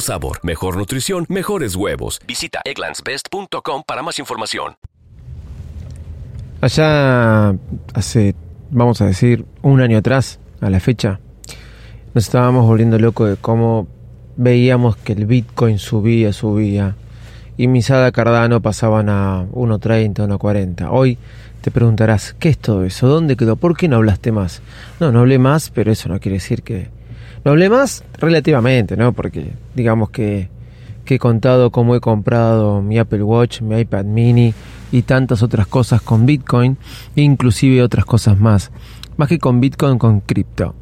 sabor, mejor nutrición, mejores huevos. Visita egglandsbest.com para más información. Allá hace, vamos a decir, un año atrás, a la fecha, nos estábamos volviendo locos de cómo veíamos que el Bitcoin subía, subía, y Misada Cardano pasaban a 1.30, 1.40. Hoy te preguntarás, ¿qué es todo eso? ¿Dónde quedó? ¿Por qué no hablaste más? No, no hablé más, pero eso no quiere decir que... No hablé más relativamente, ¿no? Porque digamos que, que he contado cómo he comprado mi Apple Watch, mi iPad mini y tantas otras cosas con Bitcoin, inclusive otras cosas más. Más que con Bitcoin, con cripto.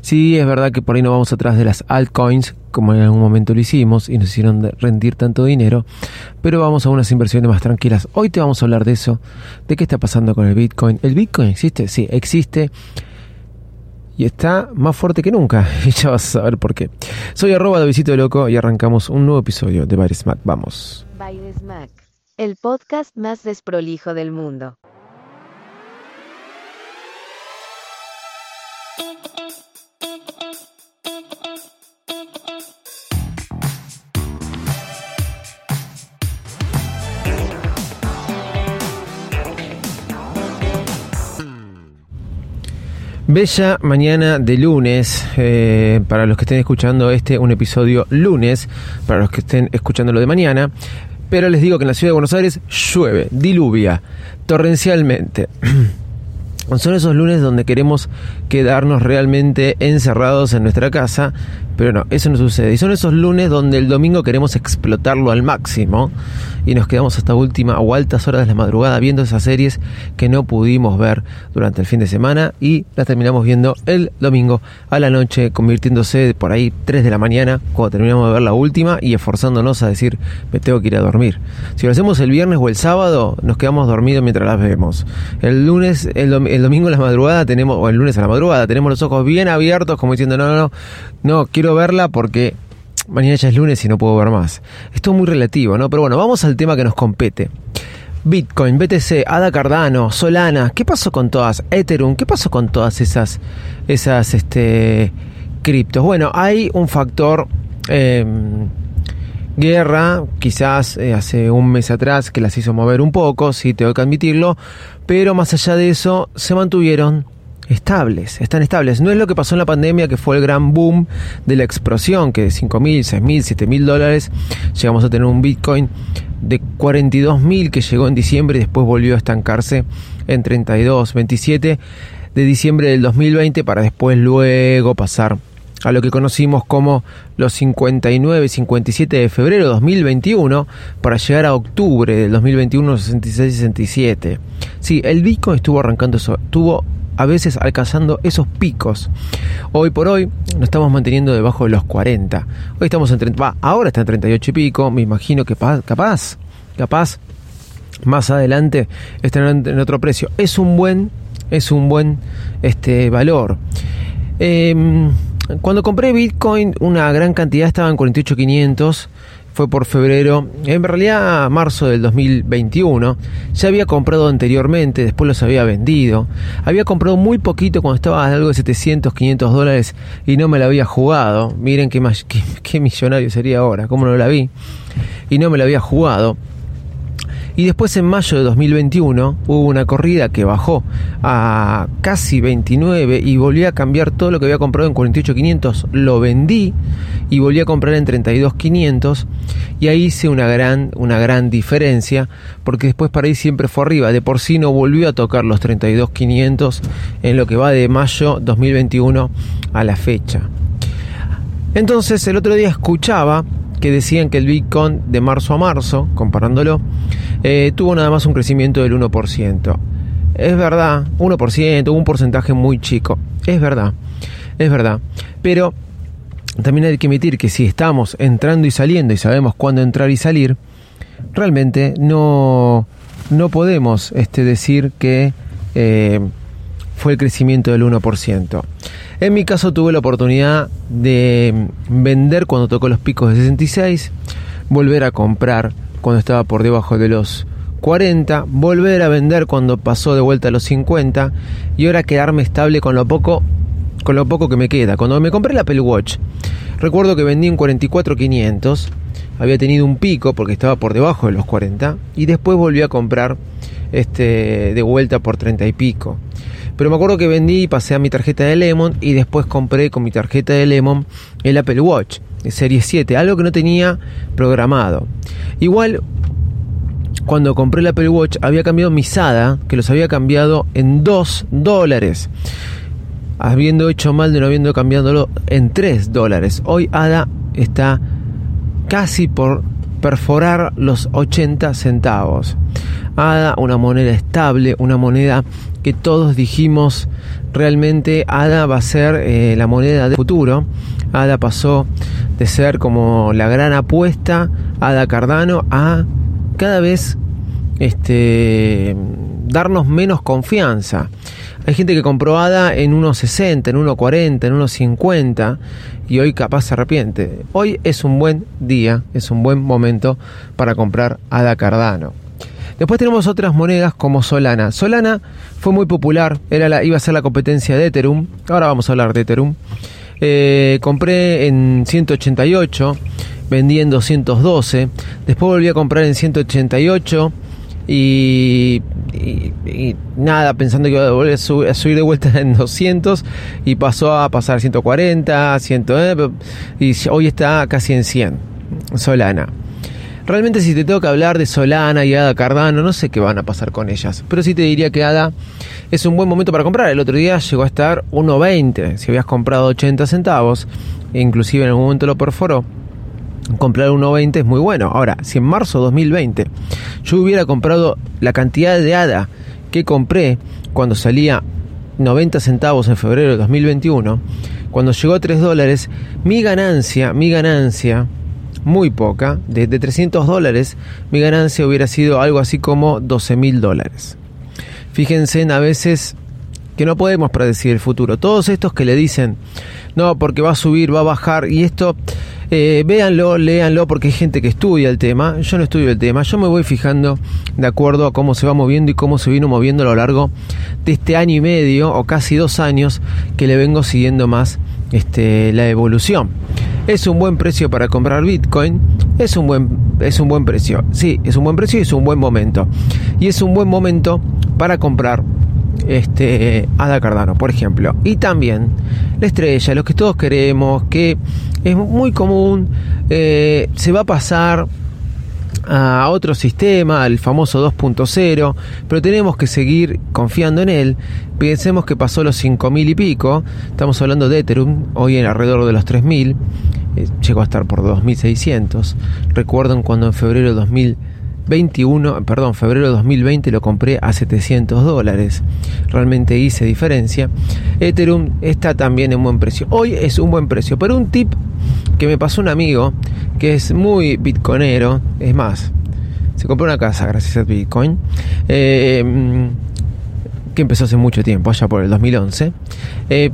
Sí, es verdad que por ahí no vamos atrás de las altcoins, como en algún momento lo hicimos y nos hicieron rendir tanto dinero, pero vamos a unas inversiones más tranquilas. Hoy te vamos a hablar de eso, de qué está pasando con el Bitcoin. ¿El Bitcoin existe? Sí, existe y está más fuerte que nunca. Y ya vas a saber por qué. Soy arroba de Visito Loco y arrancamos un nuevo episodio de Mac. Vamos. El podcast más desprolijo del mundo. Bella mañana de lunes, eh, para los que estén escuchando este, un episodio lunes, para los que estén escuchándolo de mañana, pero les digo que en la ciudad de Buenos Aires llueve, diluvia, torrencialmente. Son esos lunes donde queremos quedarnos realmente encerrados en nuestra casa, pero no, eso no sucede. Y son esos lunes donde el domingo queremos explotarlo al máximo y nos quedamos hasta última o altas horas de la madrugada viendo esas series que no pudimos ver durante el fin de semana y las terminamos viendo el domingo a la noche, convirtiéndose por ahí 3 de la mañana cuando terminamos de ver la última y esforzándonos a decir me tengo que ir a dormir. Si lo hacemos el viernes o el sábado, nos quedamos dormidos mientras las vemos. El lunes, el, dom- el domingo a la madrugada tenemos, o el lunes a la madrugada, tenemos los ojos bien abiertos como diciendo no, no, no, no, quiero verla porque mañana ya es lunes y no puedo ver más. Esto es muy relativo, ¿no? Pero bueno, vamos al tema que nos compete. Bitcoin, BTC, ADA Cardano, Solana, ¿qué pasó con todas? Ethereum, ¿qué pasó con todas esas, esas, este, criptos? Bueno, hay un factor, eh, guerra, quizás eh, hace un mes atrás que las hizo mover un poco, sí, tengo que admitirlo, pero más allá de eso, se mantuvieron estables, están estables. No es lo que pasó en la pandemia, que fue el gran boom de la explosión, que de 5 mil, 6 mil, 7 mil dólares llegamos a tener un Bitcoin de 42 mil que llegó en diciembre y después volvió a estancarse en 32, 27 de diciembre del 2020 para después luego pasar a lo que conocimos como los 59 y 57 de febrero de 2021 para llegar a octubre del 2021 66 y 67. Sí, el Bitcoin estuvo arrancando estuvo a veces alcanzando esos picos. Hoy por hoy nos estamos manteniendo debajo de los 40. Hoy estamos en 30, va, ahora está en 38 y pico, me imagino que pa- capaz, capaz más adelante estarán en otro precio. Es un buen, es un buen este valor. Em, cuando compré Bitcoin, una gran cantidad estaba en 48.500 fue por febrero, en realidad marzo del 2021. Ya había comprado anteriormente, después los había vendido. Había comprado muy poquito cuando estaba algo de 700, 500 dólares y no me la había jugado. Miren qué, qué, qué millonario sería ahora, cómo no la vi. Y no me la había jugado. Y después en mayo de 2021 hubo una corrida que bajó a casi 29 y volví a cambiar todo lo que había comprado en 48.500, lo vendí y volví a comprar en 32.500 y ahí hice una gran, una gran diferencia porque después para ahí siempre fue arriba, de por sí no volvió a tocar los 32.500 en lo que va de mayo 2021 a la fecha. Entonces el otro día escuchaba que decían que el Bitcoin de marzo a marzo, comparándolo, eh, tuvo nada más un crecimiento del 1%. Es verdad, 1%, un porcentaje muy chico. Es verdad, es verdad. Pero también hay que admitir que si estamos entrando y saliendo y sabemos cuándo entrar y salir, realmente no, no podemos este, decir que eh, fue el crecimiento del 1%. En mi caso tuve la oportunidad de vender cuando tocó los picos de 66, volver a comprar cuando estaba por debajo de los 40, volver a vender cuando pasó de vuelta a los 50 y ahora quedarme estable con lo poco con lo poco que me queda. Cuando me compré el Apple Watch, recuerdo que vendí en 44.500, había tenido un pico porque estaba por debajo de los 40 y después volví a comprar este de vuelta por 30 y pico. Pero me acuerdo que vendí y pasé a mi tarjeta de Lemon y después compré con mi tarjeta de Lemon el Apple Watch, serie 7, algo que no tenía programado. Igual cuando compré el Apple Watch había cambiado mi SADA, que los había cambiado en 2 dólares. Habiendo hecho mal de no habiendo cambiándolo en 3 dólares. Hoy ADA está casi por perforar los 80 centavos. ADA, una moneda estable, una moneda que todos dijimos realmente ADA va a ser eh, la moneda del futuro. ADA pasó de ser como la gran apuesta, ADA Cardano, a cada vez este, darnos menos confianza. Hay gente que compró ADA en 1.60, en 1.40, en 1.50 y hoy capaz se arrepiente. Hoy es un buen día, es un buen momento para comprar ADA Cardano. Después tenemos otras monedas como Solana. Solana fue muy popular, era iba a ser la competencia de Ethereum. Ahora vamos a hablar de Ethereum. Eh, compré en 188, vendí en 212, después volví a comprar en 188 y, nada, pensando que iba a volver a, subir de vuelta en 200 y pasó a pasar 140, 100, y hoy está casi en 100, Solana. Realmente si te tengo que hablar de Solana y Ada Cardano, no sé qué van a pasar con ellas. Pero sí te diría que Ada es un buen momento para comprar. El otro día llegó a estar 1.20. Si habías comprado 80 centavos, inclusive en algún momento lo perforó, comprar 1.20 es muy bueno. Ahora, si en marzo de 2020 yo hubiera comprado la cantidad de ADA que compré cuando salía 90 centavos en febrero de 2021, cuando llegó a 3 dólares, mi ganancia, mi ganancia muy poca, de, 300 dólares, mi ganancia hubiera sido algo así como 12 mil dólares. Fíjense en a veces que no podemos predecir el futuro. Todos estos que le dicen, no, porque va a subir, va a bajar, y esto, eh, véanlo, léanlo, porque hay gente que estudia el tema. Yo no estudio el tema, yo me voy fijando de acuerdo a cómo se va moviendo y cómo se vino moviendo a lo largo de este año y medio o casi dos años que le vengo siguiendo más este, la evolución. Es un buen precio para comprar Bitcoin. Es un buen, es un buen precio. Sí, es un buen precio y es un buen momento. Y es un buen momento para comprar este Ada Cardano, por ejemplo. Y también la estrella, lo que todos queremos, que es muy común, eh, se va a pasar a otro sistema, al famoso 2.0, pero tenemos que seguir confiando en él. Pensemos que pasó los 5.000 y pico, estamos hablando de Ethereum, hoy en alrededor de los 3.000, eh, llegó a estar por 2.600. Recuerdan cuando en febrero de 2021, perdón, febrero de 2020 lo compré a 700 dólares. Realmente hice diferencia. Ethereum está también en buen precio. Hoy es un buen precio, pero un tip que me pasó un amigo que es muy bitcoinero, es más, se compró una casa gracias a Bitcoin, eh, que empezó hace mucho tiempo, allá por el 2011. Eh,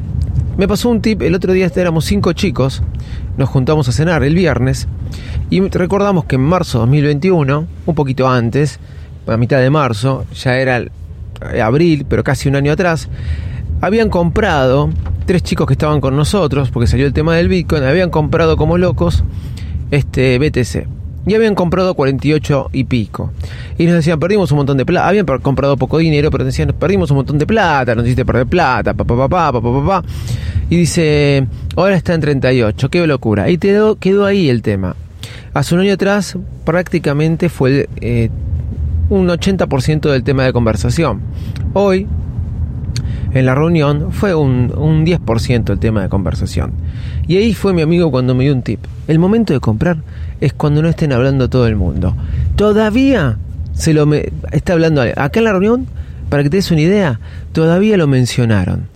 me pasó un tip, el otro día éramos cinco chicos nos juntamos a cenar el viernes y recordamos que en marzo de 2021, un poquito antes, a mitad de marzo, ya era eh, abril, pero casi un año atrás, habían comprado, tres chicos que estaban con nosotros, porque salió el tema del Bitcoin, habían comprado como locos este BTC. Y habían comprado 48 y pico. Y nos decían, perdimos un montón de plata. Habían comprado poco dinero, pero decían, perdimos un montón de plata, nos hiciste perder plata, papá, papá, papá, papá. Y dice, ahora está en 38, qué locura. Y quedó, quedó ahí el tema. Hace un año atrás prácticamente fue eh, un 80% del tema de conversación. Hoy, en la reunión, fue un, un 10% el tema de conversación. Y ahí fue mi amigo cuando me dio un tip. El momento de comprar es cuando no estén hablando todo el mundo. Todavía se lo me- está hablando acá en la reunión, para que te des una idea, todavía lo mencionaron.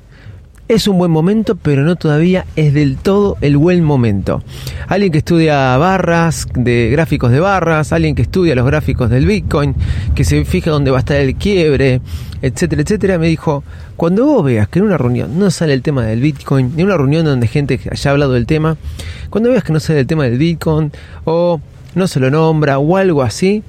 Es un buen momento, pero no todavía es del todo el buen momento. Alguien que estudia barras, de gráficos de barras, alguien que estudia los gráficos del Bitcoin, que se fija dónde va a estar el quiebre, etcétera, etcétera, me dijo, cuando vos veas que en una reunión no sale el tema del Bitcoin, en una reunión donde gente haya hablado del tema, cuando veas que no sale el tema del Bitcoin, o no se lo nombra, o algo así,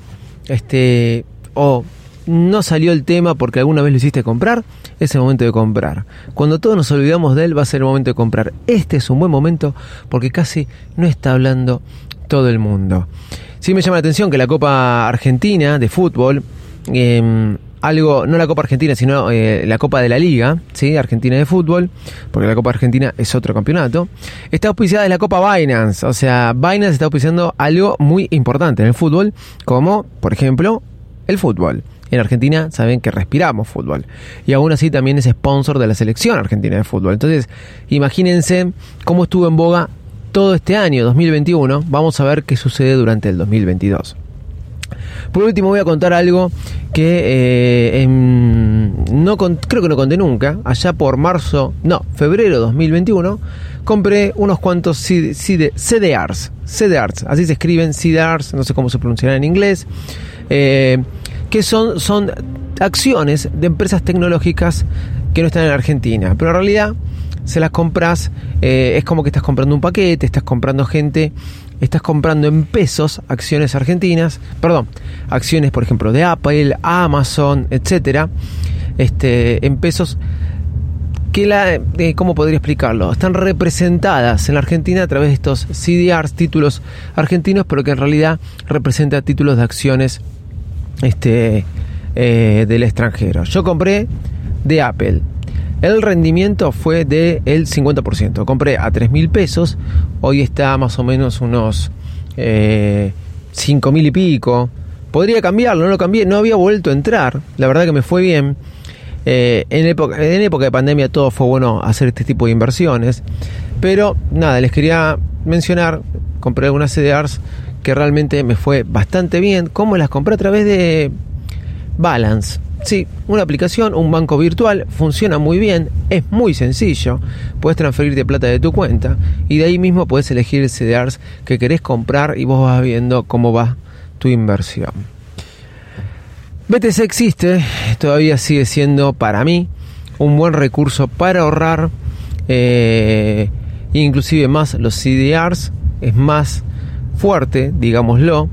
este, o no salió el tema porque alguna vez lo hiciste comprar, es el momento de comprar. Cuando todos nos olvidamos de él, va a ser el momento de comprar. Este es un buen momento porque casi no está hablando todo el mundo. Sí me llama la atención que la Copa Argentina de fútbol, eh, algo, no la Copa Argentina, sino eh, la Copa de la Liga, ¿sí? Argentina de fútbol, porque la Copa Argentina es otro campeonato, está auspiciada la Copa Binance. O sea, Binance está auspiciando algo muy importante en el fútbol, como, por ejemplo, el fútbol. En Argentina saben que respiramos fútbol. Y aún así también es sponsor de la selección argentina de fútbol. Entonces, imagínense cómo estuvo en boga todo este año, 2021. Vamos a ver qué sucede durante el 2022. Por último voy a contar algo que eh, no creo que no conté nunca. Allá por marzo, no, febrero 2021, compré unos cuantos CD, CD, así se escriben CDRs, no sé cómo se pronunciará en inglés. eh, que son, son acciones de empresas tecnológicas que no están en Argentina. Pero en realidad se las compras, eh, es como que estás comprando un paquete, estás comprando gente, estás comprando en pesos acciones argentinas, perdón, acciones por ejemplo de Apple, Amazon, etcétera, este, en pesos la, eh, ¿cómo podría explicarlo? Están representadas en la Argentina a través de estos CDRs, títulos argentinos, pero que en realidad representan títulos de acciones este, eh, del extranjero. Yo compré de Apple. El rendimiento fue del el 50%. Compré a 3 mil pesos. Hoy está más o menos unos eh, 5 mil y pico. Podría cambiarlo, no lo cambié. No había vuelto a entrar. La verdad que me fue bien. Eh, en, época, en época de pandemia todo fue bueno hacer este tipo de inversiones. Pero nada, les quería mencionar. Compré algunas CDRs que realmente me fue bastante bien. ¿Cómo las compré? A través de Balance. Sí, una aplicación, un banco virtual, funciona muy bien, es muy sencillo. Puedes transferirte plata de tu cuenta y de ahí mismo puedes elegir el CDRs que querés comprar y vos vas viendo cómo va tu inversión. BTC existe, todavía sigue siendo para mí un buen recurso para ahorrar, eh, inclusive más los CDRs, es más fuerte, digámoslo.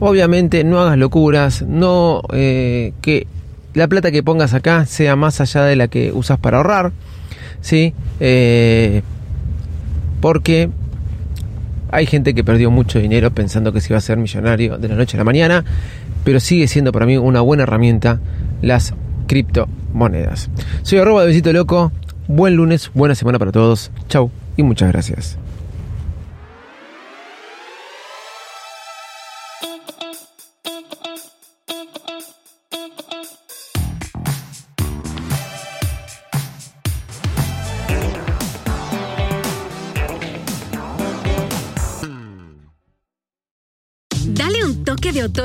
Obviamente no hagas locuras, no eh, que la plata que pongas acá sea más allá de la que usas para ahorrar, ¿sí? Eh, porque hay gente que perdió mucho dinero pensando que se iba a ser millonario de la noche a la mañana, pero sigue siendo para mí una buena herramienta las criptomonedas. Soy arroba de besito loco, buen lunes, buena semana para todos, chau y muchas gracias.